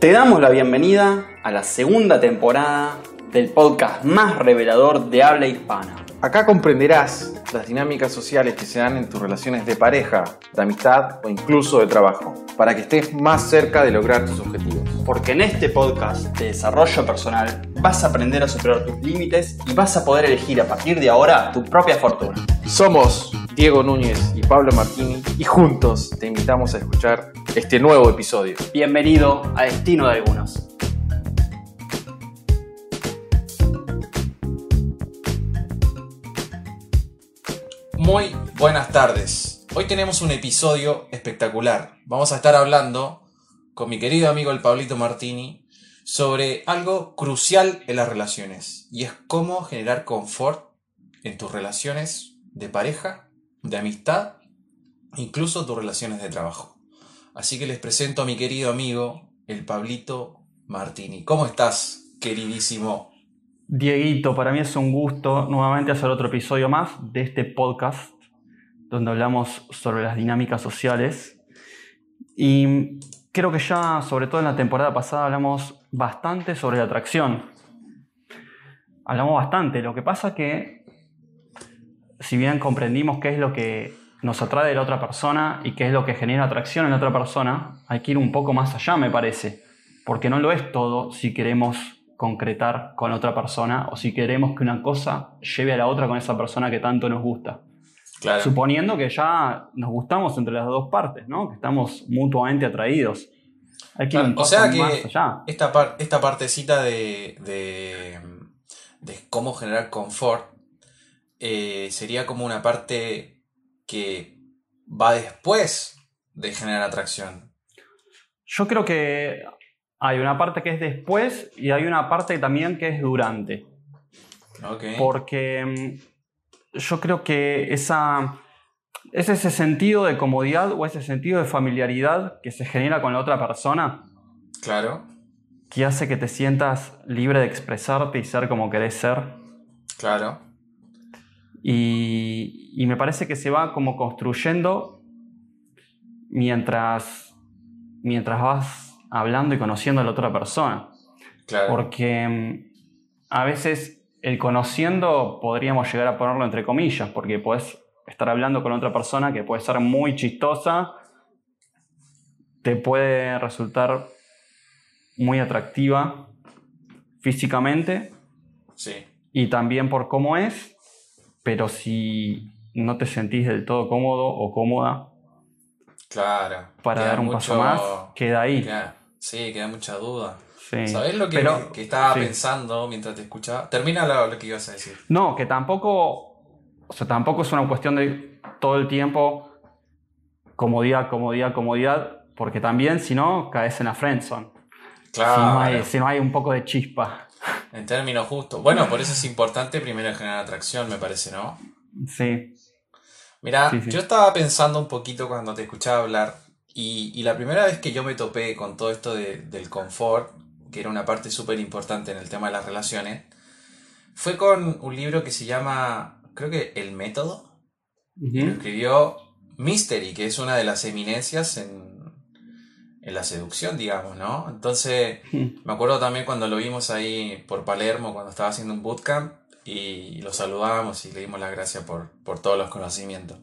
Te damos la bienvenida a la segunda temporada del podcast más revelador de habla hispana. Acá comprenderás las dinámicas sociales que se dan en tus relaciones de pareja, de amistad o incluso de trabajo, para que estés más cerca de lograr tus objetivos. Porque en este podcast de desarrollo personal vas a aprender a superar tus límites y vas a poder elegir a partir de ahora tu propia fortuna. Somos Diego Núñez y Pablo Martini y juntos te invitamos a escuchar este nuevo episodio. Bienvenido a Destino de Algunos. Muy buenas tardes. Hoy tenemos un episodio espectacular. Vamos a estar hablando con mi querido amigo el Pablito Martini sobre algo crucial en las relaciones y es cómo generar confort en tus relaciones de pareja, de amistad, incluso tus relaciones de trabajo. Así que les presento a mi querido amigo el Pablito Martini. ¿Cómo estás, queridísimo? Dieguito, para mí es un gusto nuevamente hacer otro episodio más de este podcast donde hablamos sobre las dinámicas sociales. Y creo que ya, sobre todo en la temporada pasada, hablamos bastante sobre la atracción. Hablamos bastante. Lo que pasa que, si bien comprendimos qué es lo que nos atrae de la otra persona y qué es lo que genera atracción en la otra persona, hay que ir un poco más allá, me parece. Porque no lo es todo si queremos concretar con otra persona o si queremos que una cosa lleve a la otra con esa persona que tanto nos gusta. Claro. Suponiendo que ya nos gustamos entre las dos partes, ¿no? Que estamos mutuamente atraídos. Hay que ir un o sea más que allá. esta, par- esta partecita de, de, de cómo generar confort eh, sería como una parte que va después de generar atracción. Yo creo que hay una parte que es después y hay una parte también que es durante. Ok. Porque mm, yo creo que esa, es ese sentido de comodidad o ese sentido de familiaridad que se genera con la otra persona Claro, que hace que te sientas libre de expresarte y ser como querés ser. claro. Y, y me parece que se va como construyendo mientras, mientras vas hablando y conociendo a la otra persona. Claro. Porque mm, a veces el conociendo podríamos llegar a ponerlo entre comillas, porque puedes estar hablando con otra persona que puede ser muy chistosa, te puede resultar muy atractiva físicamente Sí, y también por cómo es, pero si no te sentís del todo cómodo o cómoda claro. para dar un mucho- paso más, queda ahí. queda- sí, queda mucha duda. Sí. ¿Sabés lo que, Pero- que estaba sí. pensando mientras te escuchaba? Termina lo, lo que ibas a decir. No, que tampoco, o sea, tampoco es una cuestión de todo el tiempo comodidad, comodidad, comodidad, porque también si no caes en la friendzone. Claro. Si, no hay, si no hay un poco de chispa. En términos justos. Bueno, por eso es importante primero generar atracción, me parece, ¿no? Sí, Mira, Sí, sí. yo estaba pensando un poquito cuando te escuchaba hablar y, y la primera vez que yo me topé con todo esto de- del confort, que era una parte súper importante en el tema de las relaciones, fue con un libro que se llama, creo que El Método, que lo escribió Mystery, que es una de las eminencias en, en la seducción, digamos, ¿no? Entonces, me acuerdo también cuando lo vimos ahí por Palermo, cuando estaba haciendo un bootcamp, y lo saludábamos y le dimos las gracias por, por todos los conocimientos.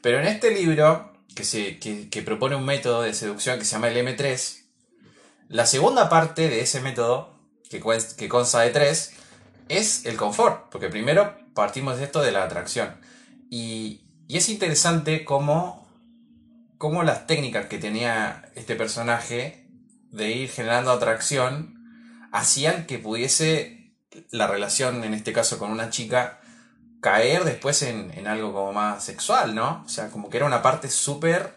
Pero en este libro, que, se, que, que propone un método de seducción que se llama el M3, la segunda parte de ese método, que, que consta de tres, es el confort, porque primero partimos de esto de la atracción. Y, y es interesante cómo, cómo las técnicas que tenía este personaje de ir generando atracción hacían que pudiese la relación, en este caso con una chica, caer después en, en algo como más sexual, ¿no? O sea, como que era una parte súper,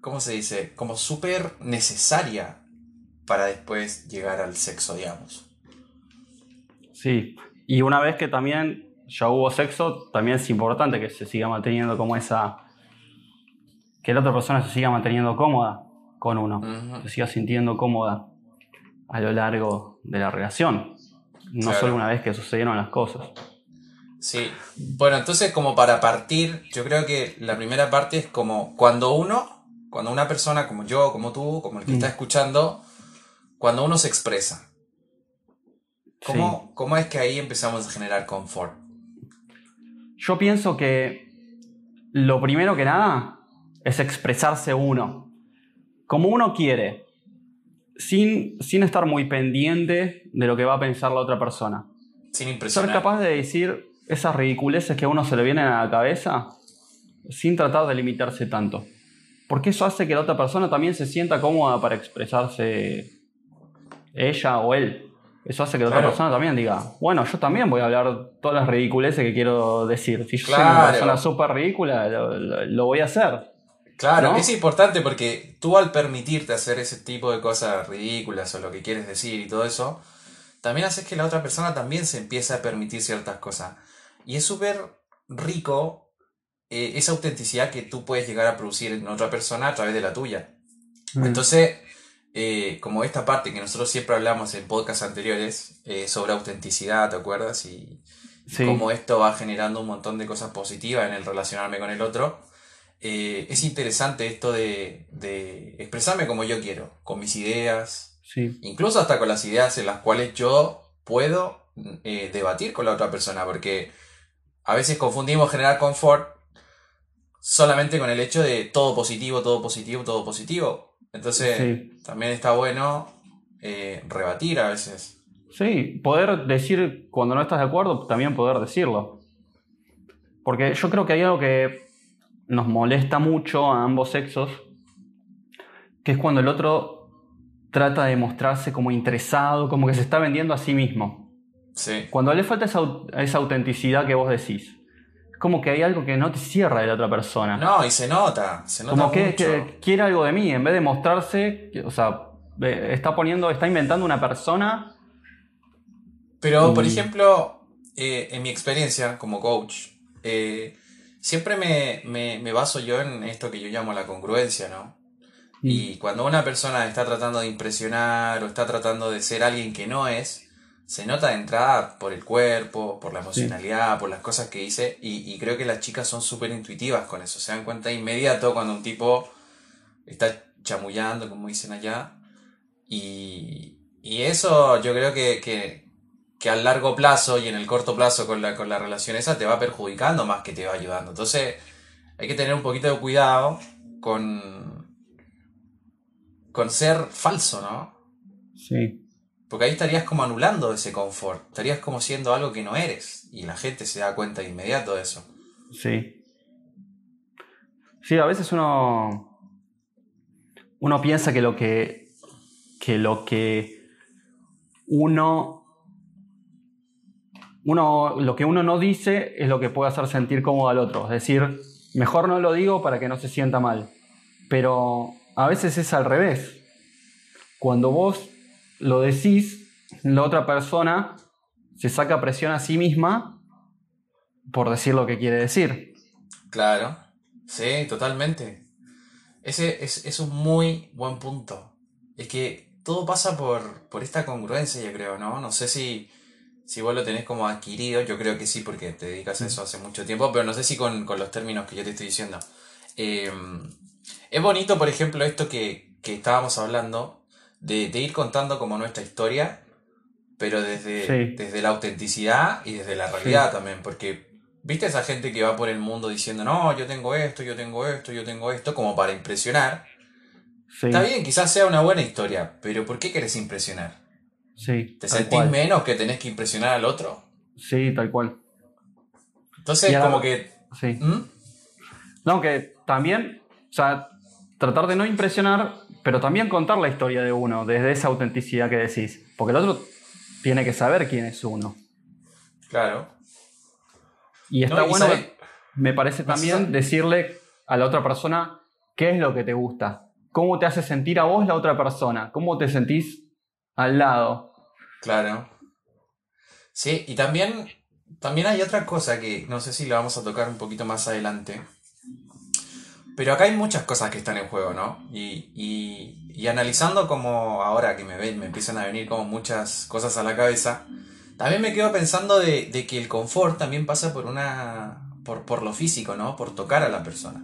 ¿cómo se dice? Como súper necesaria para después llegar al sexo, digamos. Sí. Y una vez que también ya hubo sexo, también es importante que se siga manteniendo como esa. Que la otra persona se siga manteniendo cómoda con uno. Se siga sintiendo cómoda a lo largo de la relación. No Claro. solo una vez que sucedieron las cosas. Sí. Bueno, entonces como para partir, yo creo que la primera parte es como cuando uno, cuando una persona como yo, como tú, como el que Mm. está escuchando, cuando uno se expresa. ¿Cómo, ¿Cómo es que ahí empezamos a generar confort? Yo pienso que lo primero que nada es expresarse uno, como uno quiere, sin, sin estar muy pendiente de lo que va a pensar la otra persona. Sin impresionar. Ser capaz de decir esas ridiculeces que a uno se le vienen a la cabeza sin tratar de limitarse tanto. Porque eso hace que la otra persona también se sienta cómoda para expresarse ella o él. Eso hace que la otra persona también diga, bueno, yo también voy a hablar todas las ridiculeces que quiero decir. Si yo soy una persona súper ridícula, lo, voy a hacer. Claro, es importante porque tú al permitirte hacer ese tipo de cosas ridículas o lo que quieres decir y todo eso, también haces que la otra persona también se empiece a permitir ciertas cosas. Y es súper rico eh, esa autenticidad que tú puedes llegar a producir en otra persona a través de la tuya. Mm. Entonces, eh, como esta parte que nosotros siempre hablamos en podcasts anteriores eh, sobre autenticidad, ¿te acuerdas? Y, cómo esto va generando un montón de cosas positivas en el relacionarme con el otro. Eh, es interesante esto de, expresarme como yo quiero, con mis ideas, incluso hasta con las ideas en las cuales yo puedo debatir con la otra persona, porque a veces confundimos generar confort solamente con el hecho de todo positivo, todo positivo, todo positivo. Entonces, también está bueno eh, rebatir a veces. Sí, poder decir cuando no estás de acuerdo, también poder decirlo. Porque yo creo que hay algo que nos molesta mucho a ambos sexos, que es cuando el otro trata de mostrarse como interesado, como que se está vendiendo a sí mismo. Sí. Cuando le falta esa, esa autenticidad que vos decís como que hay algo que no te cierra de la otra persona. No, y se nota, se nota Como que, quiere algo de mí, en vez de mostrarse, o sea, está poniendo, está inventando una persona. Pero, por ejemplo, eh, en mi experiencia como coach, eh, siempre me, baso yo en esto que yo llamo la congruencia, ¿no? Mm. Y cuando una persona está tratando de impresionar o está tratando de ser alguien que no es, se nota de entrada por el cuerpo, por la emocionalidad, por las cosas que dice, y, creo que las chicas son súper intuitivas con eso, se dan cuenta inmediato cuando un tipo está chamullando, como dicen allá, y, eso yo creo que, que, a largo plazo y en el corto plazo con la, con la relación esa te va perjudicando más que te va ayudando. Entonces hay que tener un poquito de cuidado con, con ser falso, ¿no? Sí. Porque ahí estarías como anulando ese confort, estarías como siendo algo que no eres y la gente se da cuenta de inmediato de eso. Sí. Sí, a veces uno uno piensa que lo que que lo que uno uno lo que uno no dice es lo que puede hacer sentir cómodo al otro, es decir, mejor no lo digo para que no se sienta mal. Pero a veces es al revés. Cuando vos lo decís, la otra persona se saca presión a sí misma por decir lo que quiere decir. Claro, sí, totalmente. Ese es, un muy buen punto. Es que todo pasa por, por esta congruencia, yo creo, ¿no? No sé si, si vos lo tenés como adquirido, yo creo que sí, porque te dedicas a eso hace mucho tiempo, pero no sé si con, los términos que yo te estoy diciendo. Eh, es bonito, por ejemplo, esto que, que estábamos hablando, de, ir contando como nuestra historia, pero desde, desde la autenticidad y desde la realidad también, porque viste esa gente que va por el mundo diciendo, no, yo tengo esto, yo tengo esto, yo tengo esto, como para impresionar. Está bien, quizás sea una buena historia, pero ¿por qué querés impresionar? Sí, ¿Te sentís menos que tenés que impresionar al otro? Sí, tal cual. Entonces, como que... Sí. ¿Mm? No, que también, o sea, tratar de no impresionar pero también contar la historia de uno desde esa autenticidad que decís, porque el otro tiene que saber quién es uno. Claro. Y está bueno, me parece también decirle a la otra persona qué es lo que te gusta, cómo te hace sentir a vos la otra persona, cómo te sentís al lado. Claro. Sí, y también, también hay otra cosa que no sé si la vamos a tocar un poquito más adelante, pero acá hay muchas cosas que están en juego, ¿no? Y, y, analizando como ahora que me ven, me empiezan a venir como muchas cosas a la cabeza, también me quedo pensando de, que el confort también pasa por una. Por, por, lo físico, ¿no? Por tocar a la persona.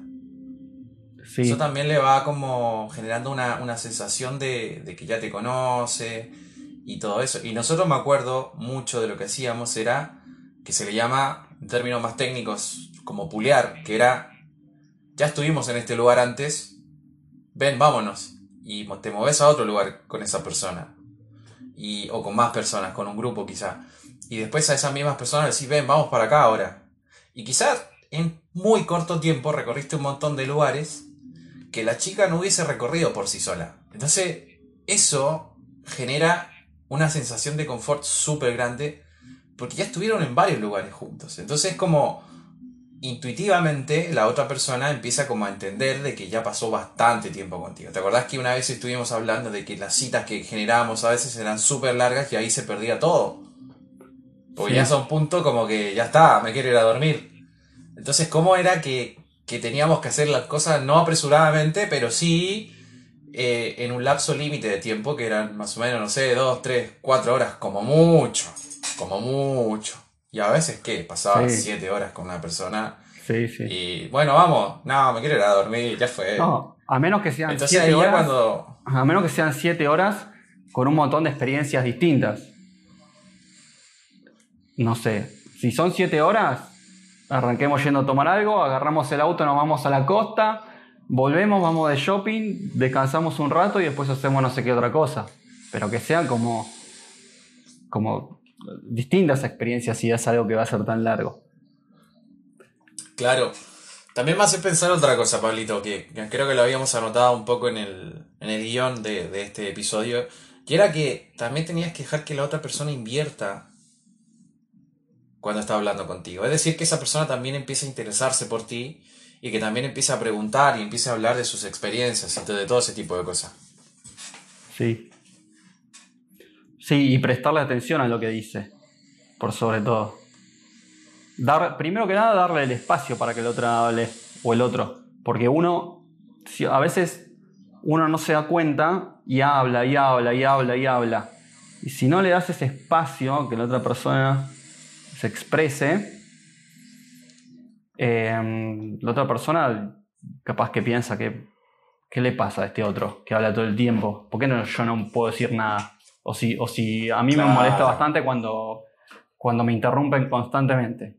Eso también le va como generando una, sensación de, de, que ya te conoce y todo eso. Y nosotros me acuerdo mucho de lo que hacíamos era que se le llama, en términos más técnicos, como pulear, que era, ya estuvimos en este lugar antes, ven, vámonos. Y te moves a otro lugar con esa persona. Y, o con más personas, con un grupo quizá. Y después a esas mismas personas decís, ven, vamos para acá ahora. Y quizás en muy corto tiempo recorriste un montón de lugares que la chica no hubiese recorrido por sí sola. Entonces, eso genera una sensación de confort súper grande porque ya estuvieron en varios lugares juntos. Entonces, como intuitivamente la otra persona empieza como a entender de que ya pasó bastante tiempo contigo. ¿Te acordás que una vez estuvimos hablando de que las citas que generábamos a veces eran súper largas y ahí se perdía todo? Porque ya son punto como que ya está, me quiero ir a dormir. Entonces, ¿cómo era que, teníamos que hacer las cosas no apresuradamente, pero sí eh, en un lapso límite de tiempo que eran más o menos, no sé, dos, tres, cuatro horas, como mucho, como mucho. Y a veces, ¿qué? Pasaba siete horas con una persona. Sí, sí. Y bueno, vamos, no, me quiero ir a dormir, ya fue. No, a menos que sean siete horas. A menos que sean siete horas con un montón de experiencias distintas no sé, si son siete horas, arranquemos yendo a tomar algo, agarramos el auto, nos vamos a la costa, volvemos, vamos de shopping, descansamos un rato y después hacemos no sé qué otra cosa. Pero que sean como, como distintas experiencias si es algo que va a ser tan largo. Claro. También me hace pensar otra cosa, Pablito, que, creo que lo habíamos anotado un poco en el, en el guion de, de este episodio, que era que también tenías que dejar que la otra persona invierta cuando está hablando contigo. Es decir, que esa persona también empieza a interesarse por ti y que también empieza a preguntar y empieza a hablar de sus experiencias y de todo ese tipo de cosas. Sí. Sí, y prestarle atención a lo que dice, por sobre todo. Dar, primero que nada, darle el espacio para que el otro hable o el otro. Porque uno, a veces uno no se da cuenta y habla y habla y habla y habla. Y si no le das ese espacio que la otra persona se exprese, em, la otra persona capaz que piensa que, ¿qué le pasa a este otro que habla todo el tiempo? ¿Por qué no, yo no puedo decir nada? O si, o si a mí me molesta bastante cuando, cuando me interrumpen constantemente.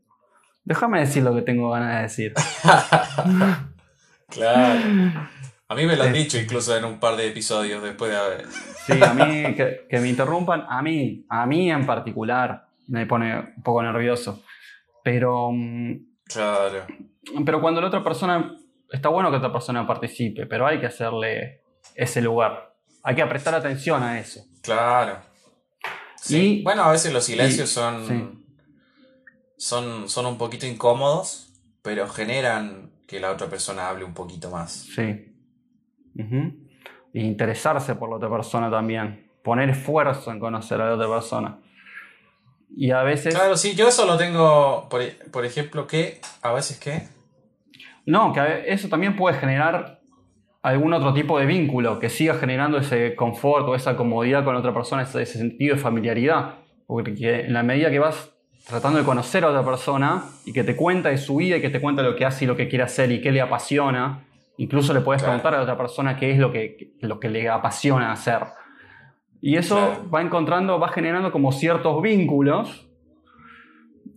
Déjame decir lo que tengo ganas de decir. claro. A mí me lo han dicho incluso en un par de episodios después de haber. Sí, a mí que, que, me interrumpan, a mí, a mí en particular me pone un poco nervioso. Pero. Mm, claro. Pero cuando la otra persona. Está bueno que otra persona participe, pero hay que hacerle ese lugar. Hay que prestar atención a eso. Claro. Sí. bueno, a veces los silencios son, son. Son un poquito incómodos, pero generan que la otra persona hable un poquito más. Sí. interesarse por la otra persona también. Poner esfuerzo en conocer a la otra persona. Y a veces... Claro, sí, yo eso lo tengo, por, ejemplo, que a veces qué. No, que eso también puede generar algún otro tipo de vínculo, que siga generando ese confort o esa comodidad con otra persona, ese, sentido de familiaridad. Porque en la medida que vas tratando de conocer a otra persona y que te cuenta de su vida y que te cuenta lo que hace y lo que quiere hacer y qué le apasiona, incluso le puedes preguntar a la otra persona qué es lo que, lo que le apasiona hacer. Y eso va encontrando, va generando como ciertos vínculos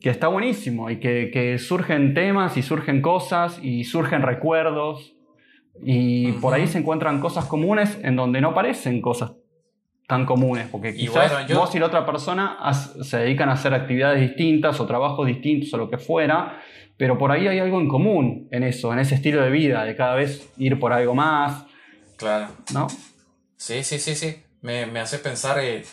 que está buenísimo y que, surgen temas y surgen cosas y surgen recuerdos y por ahí se encuentran cosas comunes en donde no parecen cosas tan comunes, porque quizás vos y la otra persona se dedican a hacer actividades distintas o trabajos distintos o lo que fuera, pero por ahí hay algo en común en eso, en ese estilo de vida, de cada vez ir por algo más. Claro. ¿No? Sí, sí, sí, sí me, hace pensar en,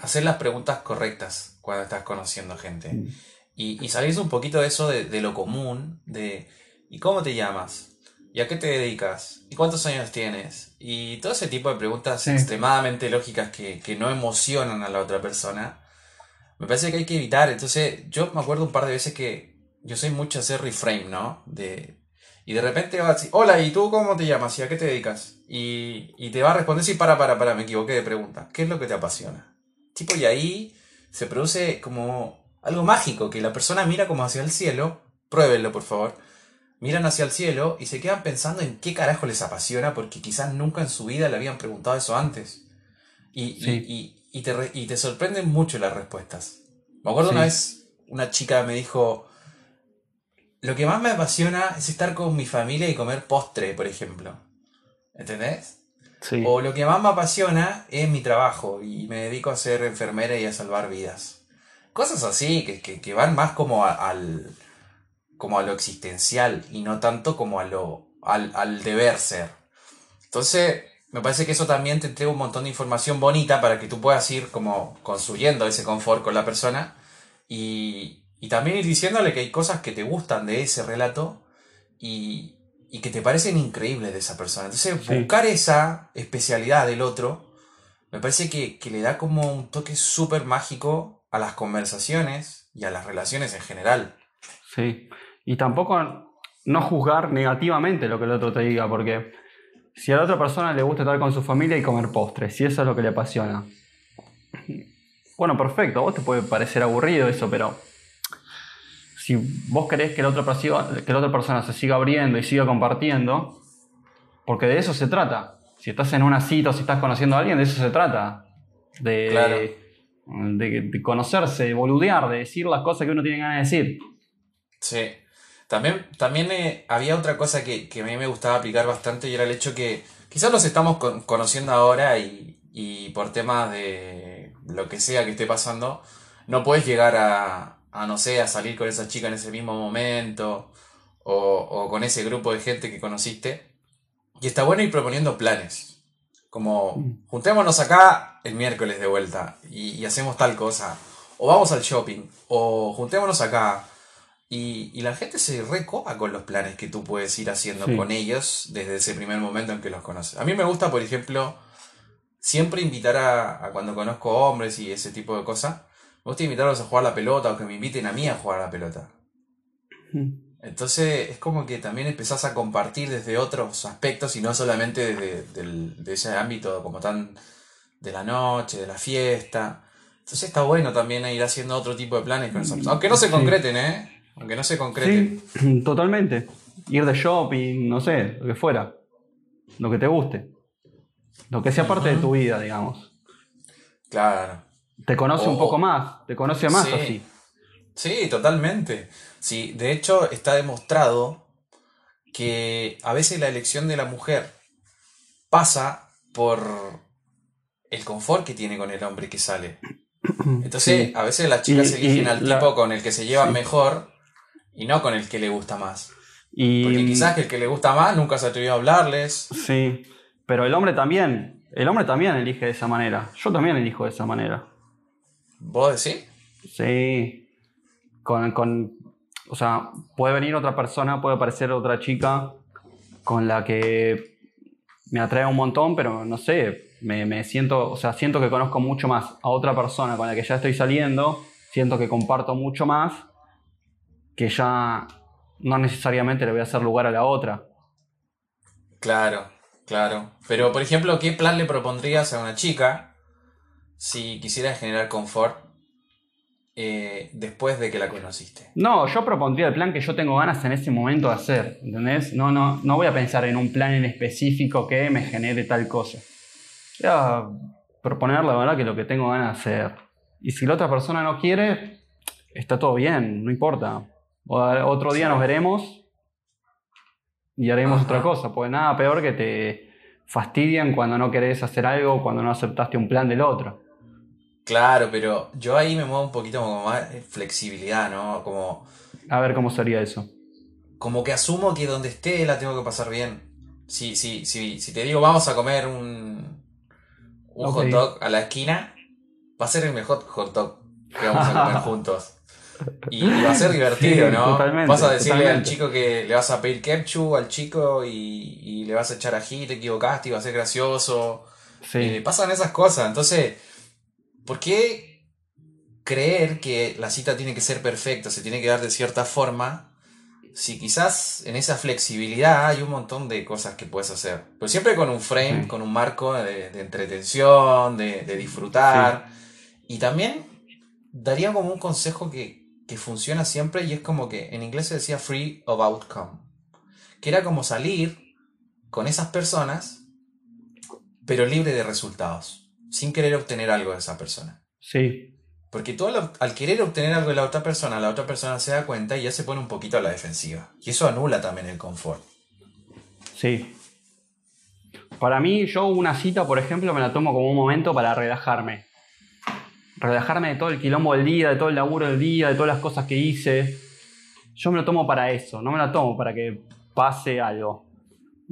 hacer las preguntas correctas cuando estás conociendo gente. Mm. Y, y salirse un poquito de eso de, lo común, de ¿y cómo te llamas? ¿Y a qué te dedicas? ¿Y cuántos años tienes? Y todo ese tipo de preguntas extremadamente lógicas que, que, no emocionan a la otra persona. Me parece que hay que evitar. Entonces, yo me acuerdo un par de veces que yo soy mucho hacer reframe, ¿no? De, y de repente va a decir, hola, ¿y tú cómo te llamas? ¿Y a qué te dedicas? Y, y te va a responder, sí, para, para, para, me equivoqué de pregunta. ¿Qué es lo que te apasiona? Tipo, y ahí se produce como algo mágico, que la persona mira como hacia el cielo, pruébenlo por favor, miran hacia el cielo y se quedan pensando en qué carajo les apasiona porque quizás nunca en su vida le habían preguntado eso antes. Y, y, te, y te, sorprenden mucho las respuestas. Me acuerdo una vez una chica me dijo, lo que más me apasiona es estar con mi familia y comer postre, por ejemplo. ¿Entendés? O lo que más me apasiona es mi trabajo y me dedico a ser enfermera y a salvar vidas. Cosas así, que, van más como al, como a lo existencial y no tanto como a lo, al, deber ser. Entonces, me parece que eso también te entrega un montón de información bonita para que tú puedas ir como construyendo ese confort con la persona y, y también ir diciéndole que hay cosas que te gustan de ese relato y, y que te parecen increíbles de esa persona. Entonces, buscar esa especialidad del otro me parece que, le da como un toque súper mágico a las conversaciones y a las relaciones en general. Sí, y tampoco no juzgar negativamente lo que el otro te diga, porque si a la otra persona le gusta estar con su familia y comer postres, si eso es lo que le apasiona, bueno, perfecto, a vos te puede parecer aburrido eso, pero si vos querés que la, otra persona, que la otra persona se siga abriendo y siga compartiendo, porque de eso se trata. Si estás en una cita o si estás conociendo a alguien, de eso se trata. De, de, conocerse, de boludear, de decir las cosas que uno tiene ganas de decir. Sí. También, también eh, había otra cosa que, a mí me gustaba aplicar bastante y era el hecho que quizás los estamos conociendo ahora y, y por temas de lo que sea que esté pasando, no puedes llegar a, a no sé, a salir con esa chica en ese mismo momento o, con ese grupo de gente que conociste. Y está bueno ir proponiendo planes. Como, mm. juntémonos acá el miércoles de vuelta y, hacemos tal cosa. O vamos al shopping. O juntémonos acá. Y, la gente se recopa con los planes que tú puedes ir haciendo con ellos desde ese primer momento en que los conoces. A mí me gusta, por ejemplo, siempre invitar a, a cuando conozco hombres y ese tipo de cosas me gusta invitarlos a jugar la pelota o que me inviten a mí a jugar la pelota. Entonces es como que también empezás a compartir desde otros aspectos y no solamente desde ese ámbito como tan de la noche, de la fiesta. Entonces está bueno también ir haciendo otro tipo de planes con Aunque no se concreten, ¿eh? Aunque no se concreten. Sí, totalmente. Ir de shopping, no sé, lo que fuera. Lo que te guste. Lo que sea parte de tu vida, digamos. Claro. Te conoce un poco más, te conoce más sí, así. Sí, totalmente. Sí, de hecho está demostrado que a veces la elección de la mujer pasa por el confort que tiene con el hombre que sale. Entonces, a veces las chicas eligen al tipo con el que se llevan mejor y no con el que le gusta más. Y, Porque quizás que el que le gusta más nunca se atrevió a hablarles. Sí, pero el hombre también. El hombre también elige de esa manera. Yo también elijo de esa manera. ¿Vos decís? Sí. Con, con, o sea, puede venir otra persona, puede aparecer otra chica con la que me atrae un montón, pero no sé, me, me, siento, o sea, siento que conozco mucho más a otra persona con la que ya estoy saliendo, siento que comparto mucho más, que ya no necesariamente le voy a hacer lugar a la otra. Claro, claro. Pero, por ejemplo, ¿qué plan le propondrías a una chica si quisieras generar confort eh, después de que la conociste? No, yo propondría el plan que yo tengo ganas en ese momento de hacer, ¿entendés? No, no, no voy a pensar en un plan en específico que me genere tal cosa. Voy a proponer la verdad que lo que tengo ganas de hacer. Y si la otra persona no quiere, está todo bien, no importa. otro día nos veremos y haremos otra cosa, pues nada peor que te fastidian cuando no querés hacer algo, cuando no aceptaste un plan del otro. Claro, pero yo ahí me muevo un poquito como más flexibilidad, ¿no? Como... A ver cómo sería eso. Como que asumo que donde esté la tengo que pasar bien. Si, si, si, si te digo vamos a comer un, un hot dog a la esquina, va a ser el mejor hot dog que vamos a comer juntos. Y, va a ser divertido, ¿no? vas a decirle al chico que le vas a pedir ketchup al chico y, y, le vas a echar ají, te equivocaste y va a ser gracioso. Sí. Eh, pasan esas cosas. Entonces, ¿Por qué creer que la cita tiene que ser perfecta, se tiene que dar de cierta forma, si quizás en esa flexibilidad hay un montón de cosas que puedes hacer? Pero siempre con un frame, con un marco de, entretención, de, disfrutar. Y también daría como un consejo que, que funciona siempre y es como que en inglés se decía free of outcome. que era como salir con esas personas, pero libre de resultados, sin querer obtener algo de esa persona. Sí. Porque tú al, querer obtener algo de la otra persona, la otra persona se da cuenta y ya se pone un poquito a la defensiva. Y eso anula también el confort. Sí. Para mí, yo una cita, por ejemplo, me la tomo como un momento para relajarme. Relajarme de todo el quilombo del día, de todo el laburo del día, de todas las cosas que hice. Yo me lo tomo para eso, no me la tomo para que pase algo.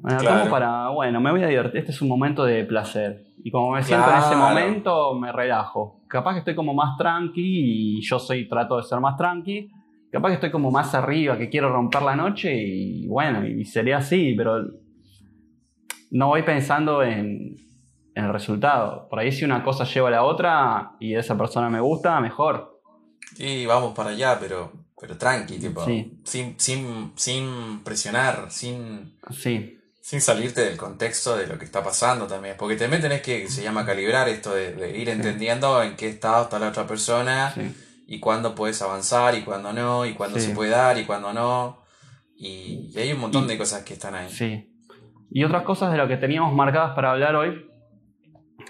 Me la tomo para, bueno, me voy a divertir. Este es un momento de placer. Y como me siento en ese momento, me relajo. Capaz que estoy como más tranqui y yo soy, trato de ser más tranqui. Capaz que estoy como más arriba, que quiero romper la noche y bueno, y sería así, pero no voy pensando en, el resultado. Por ahí si una cosa lleva a la otra y esa persona me gusta, mejor. Sí, vamos para allá, pero, pero tranqui, tipo. Sin, sin, sin presionar, sin. Sí sin salirte del contexto de lo que está pasando también. Porque también tenés que, se llama calibrar esto de, ir entendiendo en qué estado está la otra persona y cuándo puedes avanzar y cuándo no, y cuándo se puede dar y cuándo no. Y, hay un montón de cosas que están ahí. Sí. Y otras cosas de lo que teníamos marcadas para hablar hoy,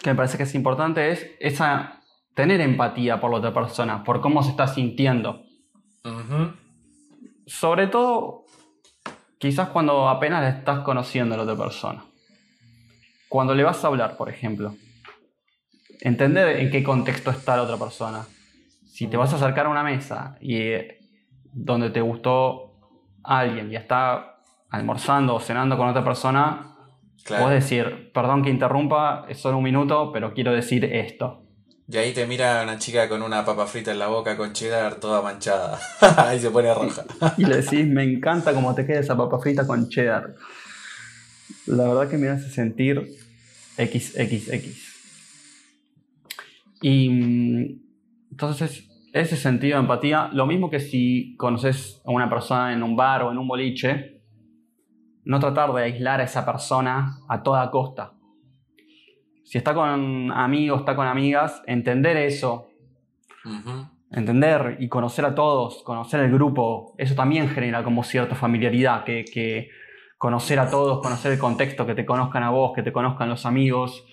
que me parece que es importante, es esa tener empatía por la otra persona, por cómo se está sintiendo. Sobre todo Quizás cuando apenas le estás conociendo a la otra persona. Cuando le vas a hablar, por ejemplo. Entender en qué contexto está la otra persona. Si te vas a acercar a una mesa y eh, donde te gustó alguien y está almorzando o cenando con otra persona, puedes decir, perdón que interrumpa, es solo un minuto, pero quiero decir esto. Y ahí te mira una chica con una papa frita en la boca con cheddar toda manchada. ahí se pone roja. y le decís, me encanta cómo te queda esa papa frita con cheddar. La verdad que me hace sentir XXX. Y mm, entonces ese sentido de empatía, lo mismo que si conoces a una persona en un bar o en un boliche, no tratar de aislar a esa persona a toda costa si está con amigos, está con amigas, entender eso. Entender y conocer a todos, conocer el grupo, eso también genera como cierta familiaridad, que, conocer a todos, conocer el contexto, que te conozcan a vos, que te conozcan los amigos,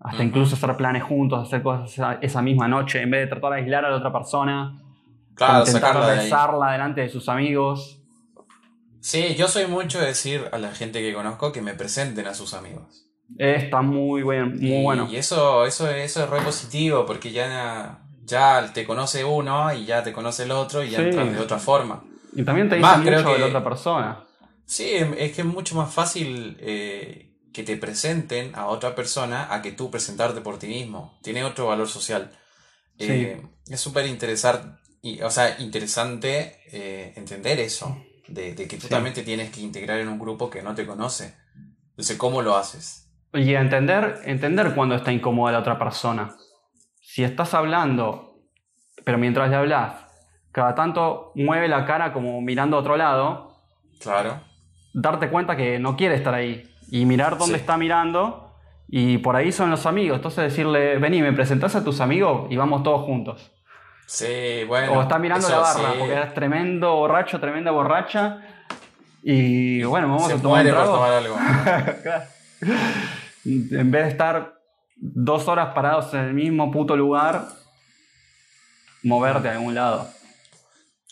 hasta incluso hacer planes juntos, hacer cosas esa, misma noche, en vez de tratar de aislar a la otra persona, claro, intentar besarla delante de sus amigos. Sí, yo soy mucho de decir a la gente que conozco que me presenten a sus amigos. Está muy, muy y, bueno. Y eso, eso, eso es re positivo porque ya, ya te conoce uno y ya te conoce el otro y ya entras de otra forma. Y también te dice mucho de la otra persona. Sí, es que es mucho más fácil eh, que te presenten a otra persona a que tú presentarte por ti mismo. Tiene otro valor social. Eh, es súper interesante, o sea, interesante eh, entender eso, de, que tú también te tienes que integrar en un grupo que no te conoce. Entonces, ¿cómo lo haces? Y entender, entender cuando está incómoda la otra persona. Si estás hablando, pero mientras le hablas, cada tanto mueve la cara como mirando a otro lado. Claro. Darte cuenta que no quiere estar ahí. Y mirar dónde está mirando. Y por ahí son los amigos. Entonces decirle, vení, me presentás a tus amigos y vamos todos juntos. Sí, bueno. O está mirando la barra, porque eres tremendo borracho, tremenda borracha. Y bueno, vamos a tomar, tomar algo. en vez de estar dos horas parados en el mismo puto lugar, moverte a algún lado.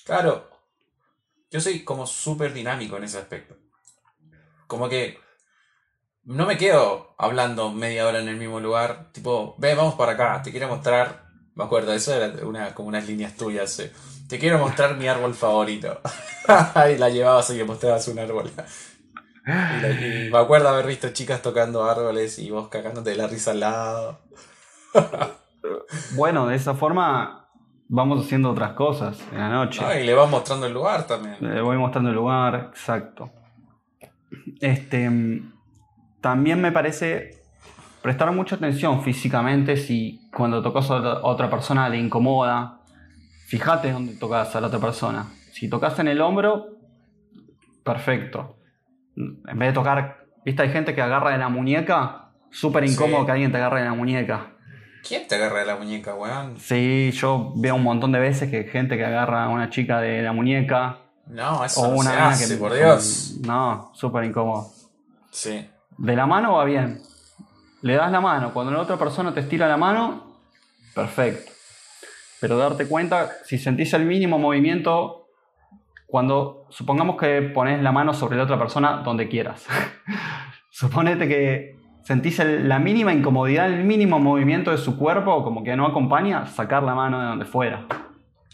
Claro. Yo soy como súper dinámico en ese aspecto. Como que no me quedo hablando media hora en el mismo lugar. Tipo, ve, vamos para acá, te quiero mostrar. Me acuerdo, eso era una, como unas líneas tuyas. Eh. Te quiero mostrar mi árbol favorito. y la llevabas y le mostrabas un árbol. Y, me acuerdo haber visto chicas tocando árboles y vos cagándote de la risa al lado. bueno, de esa forma vamos haciendo otras cosas en la noche. y le vas mostrando el lugar también. Le voy mostrando el lugar, exacto. Este, también me parece prestar mucha atención físicamente si cuando tocas a otra persona le incomoda. Fíjate dónde tocas a la otra persona. Si tocas en el hombro, perfecto en vez de tocar, ¿viste? Hay gente que agarra de la muñeca, súper incómodo que alguien te agarre de la muñeca. ¿Quién te agarra de la muñeca, weón? Sí, yo veo un montón de veces que gente que agarra a una chica de la muñeca. No, eso o una no se por Dios. No, súper incómodo. Sí. De la mano va bien. Le das la mano. Cuando la otra persona te estira la mano, perfecto. Pero darte cuenta, si sentís el mínimo movimiento, cuando supongamos que pones la mano sobre la otra persona donde quieras. Suponete que sentís la mínima incomodidad, el mínimo movimiento de su cuerpo, como que no acompaña, sacar la mano de donde fuera.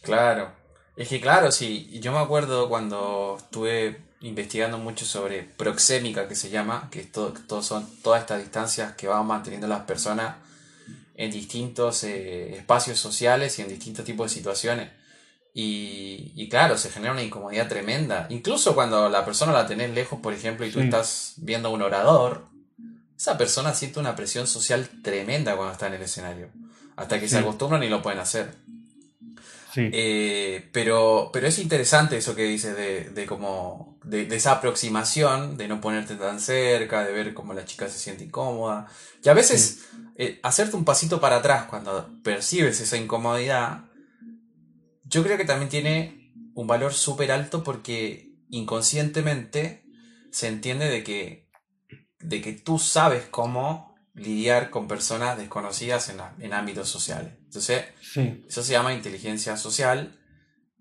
Claro. Es que claro, sí, yo me acuerdo cuando estuve investigando mucho sobre proxémica, que se llama, que todo, son todas estas distancias que van manteniendo las personas en distintos eh, espacios sociales y en distintos tipos de situaciones. Y, claro, se genera una incomodidad tremenda. Incluso cuando la persona la tenés lejos, por ejemplo, y tú estás viendo a un orador, esa persona siente una presión social tremenda cuando está en el escenario. Hasta que se acostumbran y lo pueden hacer. Eh, pero, pero es interesante eso que dices de, de como de, esa aproximación, de no ponerte tan cerca, de ver cómo la chica se siente incómoda. Y a veces eh, hacerte un pasito para atrás cuando percibes esa incomodidad, yo creo que también tiene un valor súper alto porque inconscientemente se entiende de que, de que tú sabes cómo lidiar con personas desconocidas en, en ámbitos sociales. Entonces, eso se llama inteligencia social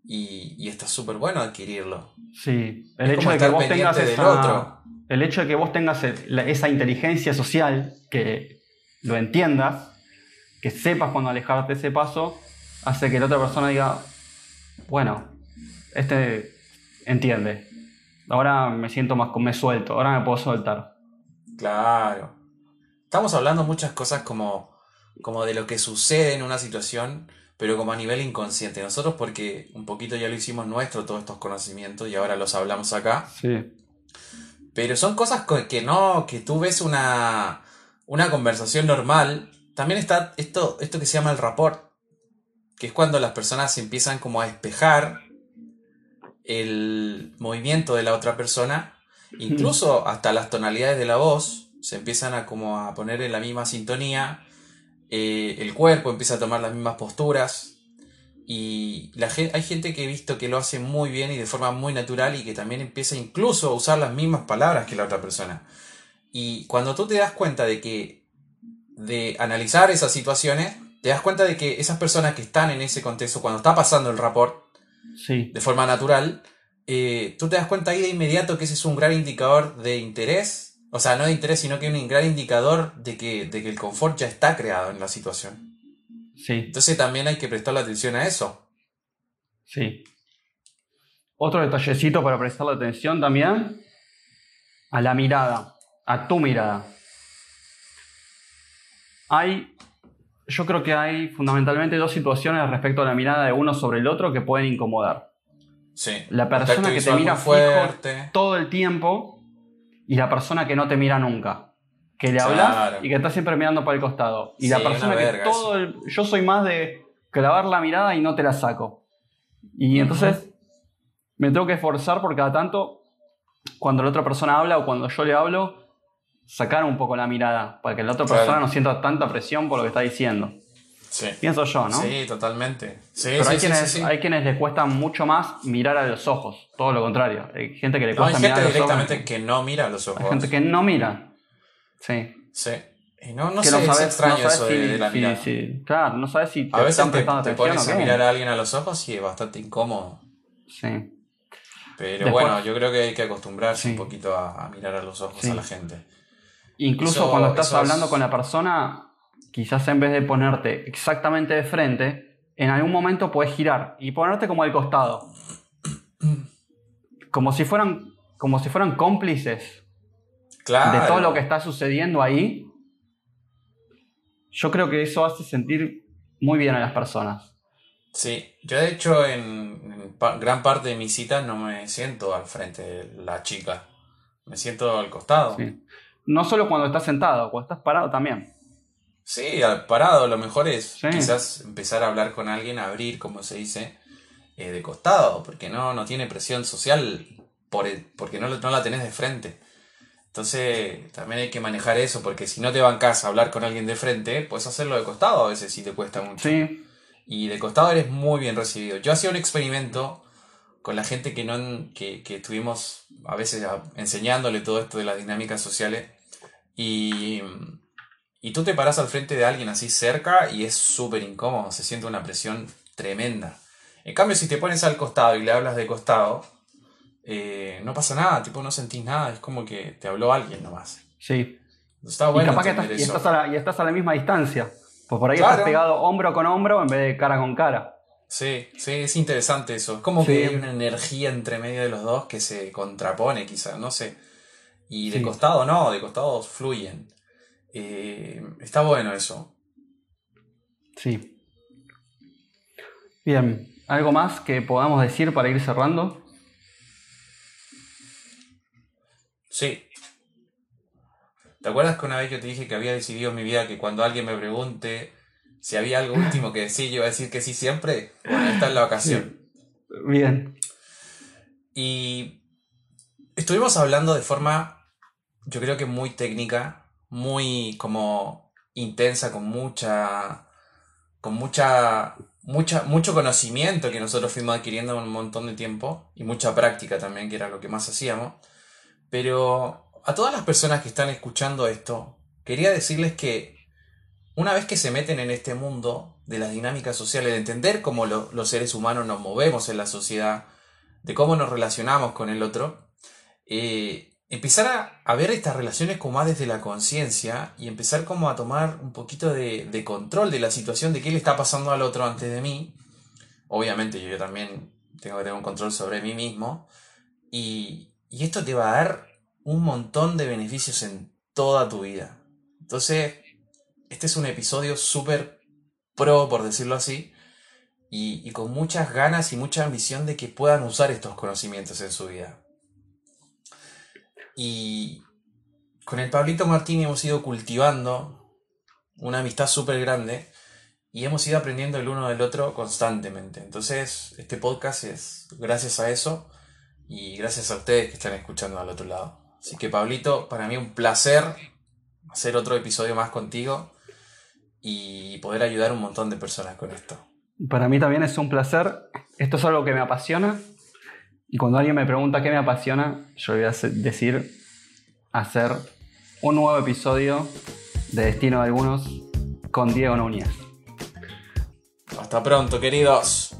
y, y está súper bueno adquirirlo. Sí, el hecho de que vos tengas esa, El hecho de que vos tengas esa inteligencia social, que lo entiendas, que sepas cuando alejarte ese paso, hace que la otra persona diga, bueno, este entiende. Ahora me siento más me suelto, ahora me puedo soltar. Claro. Estamos hablando muchas cosas como como de lo que sucede en una situación, pero como a nivel inconsciente. Nosotros porque un poquito ya lo hicimos nuestro, todos estos conocimientos, y ahora los hablamos acá. Sí. Pero son cosas que no, que tú ves una, una conversación normal. También está esto, esto que se llama el rapport, que es cuando las personas empiezan como a espejar el movimiento de la otra persona, incluso hasta las tonalidades de la voz se empiezan a como a poner en la misma sintonía eh, el cuerpo empieza a tomar las mismas posturas. Y la hay gente que he visto que lo hace muy bien y de forma muy natural y que también empieza incluso a usar las mismas palabras que la otra persona. Y cuando tú te das cuenta de que, de analizar esas situaciones, te das cuenta de que esas personas que están en ese contexto, cuando está pasando el rapport, de forma natural, eh, tú te das cuenta ahí de inmediato que ese es un gran indicador de interés o sea, no de interés, sino que un gran indicador de que, de que el confort ya está creado en la situación. Sí. Entonces también hay que prestarle atención a eso. Sí. Otro detallecito para prestarle atención también a la mirada, a tu mirada. Hay, yo creo que hay fundamentalmente dos situaciones respecto a la mirada de uno sobre el otro que pueden incomodar. Sí. La persona que te mira fuerte todo el tiempo y la persona que no te mira nunca. Que le hablas y que está siempre mirando para el costado. Y la persona que todo el, Yo soy más de clavar la mirada y no te la saco. Y entonces me tengo que esforzar por cada tanto, cuando la otra persona habla o cuando yo le hablo, sacar un poco la mirada, para que la otra persona no sienta tanta presión por lo que está diciendo. Pienso yo, ¿no? Sí, totalmente. Pero hay, quienes, hay quienes les cuesta mucho más mirar a los ojos, todo lo contrario. Hay gente que le cuesta mirar a los directamente que no mira a los ojos. Hay gente que no mira. Sí. Sí. Y no, no sé, no sabes, es extraño eso de, la mirada. Sí, Claro, no sabes si te a veces te, te pones a mirar a alguien a los ojos y es bastante incómodo. Sí. Pero bueno, yo creo que hay que acostumbrarse un poquito a, mirar a los ojos a la gente. Incluso cuando estás hablando con la persona, quizás en vez de ponerte exactamente de frente, en algún momento puedes girar y ponerte como al costado. Como si fueran, como si fueran cómplices de todo lo que está sucediendo ahí. Yo creo que eso hace sentir muy bien a las personas. Sí, yo de hecho en, gran parte de mis citas no me siento al frente de la chica, me siento al costado. No solo cuando estás sentado, cuando estás parado también. Sí, parado, lo mejor es quizás empezar a hablar con alguien, abrir, como se dice, eh, de costado, porque no, no tiene presión social por porque no, no la tenés de frente. Entonces, también hay que manejar eso, porque si no te bancas a hablar con alguien de frente, puedes hacerlo de costado a veces si te cuesta mucho. Sí. Y de costado eres muy bien recibido. Yo hacía un experimento con la gente que, no, que, que estuvimos a veces enseñándole todo esto de las dinámicas sociales. Y, y tú te paras al frente de alguien así cerca y es súper incómodo, se siente una presión tremenda. En cambio, si te pones al costado y le hablas de costado, eh, no pasa nada, tipo no sentís nada, es como que te habló alguien nomás. Sí. Está bueno. Y, estás, y, estás, a la, y estás a la misma distancia. Pues por ahí estás pegado hombro con hombro en vez de cara con cara. Sí, sí, es interesante eso. Es como que hay una energía entre medio de los dos que se contrapone, quizás, no sé. Y de costado no, de costado fluyen. Eh, está bueno eso. Sí. Bien, ¿algo más que podamos decir para ir cerrando? Sí. ¿Te acuerdas que una vez yo te dije que había decidido en mi vida que cuando alguien me pregunte si había algo último que decir, yo iba a decir que sí siempre? Bueno, esta es la ocasión. Bien. Y estuvimos hablando de forma, yo creo que muy técnica, muy como intensa, con mucha, con mucha, mucha, mucho conocimiento que nosotros fuimos adquiriendo en un montón de tiempo y mucha práctica también, que era lo que más hacíamos. Pero a todas las personas que están escuchando esto, quería decirles que una vez que se meten en este mundo de las dinámicas sociales, de entender cómo los seres humanos nos movemos en la sociedad, de cómo nos relacionamos con el otro, eh, empezar a, ver estas relaciones como más desde la conciencia y empezar como a tomar un poquito de, control de la situación, de qué le está pasando al otro antes de mí. Obviamente yo también tengo que tener un control sobre mí mismo. Y, y esto te va a dar un montón de beneficios en toda tu vida. Entonces, este es un episodio súper pro, por decirlo así, y, con muchas ganas y mucha ambición de que puedan usar estos conocimientos en su vida. Y con el Pablito Martín hemos ido cultivando una amistad súper grande y hemos ido aprendiendo el uno del otro constantemente. Entonces, este podcast es gracias a eso y gracias a ustedes que están escuchando al otro lado. Así que Pablito, para mí un placer hacer otro episodio más contigo y poder ayudar a un montón de personas con esto. Para mí también es un placer. Esto es algo que me apasiona. Y cuando alguien me pregunta qué me apasiona, yo voy a decir hacer un nuevo episodio de Destino de Algunos con Diego Núñez. Hasta pronto, queridos.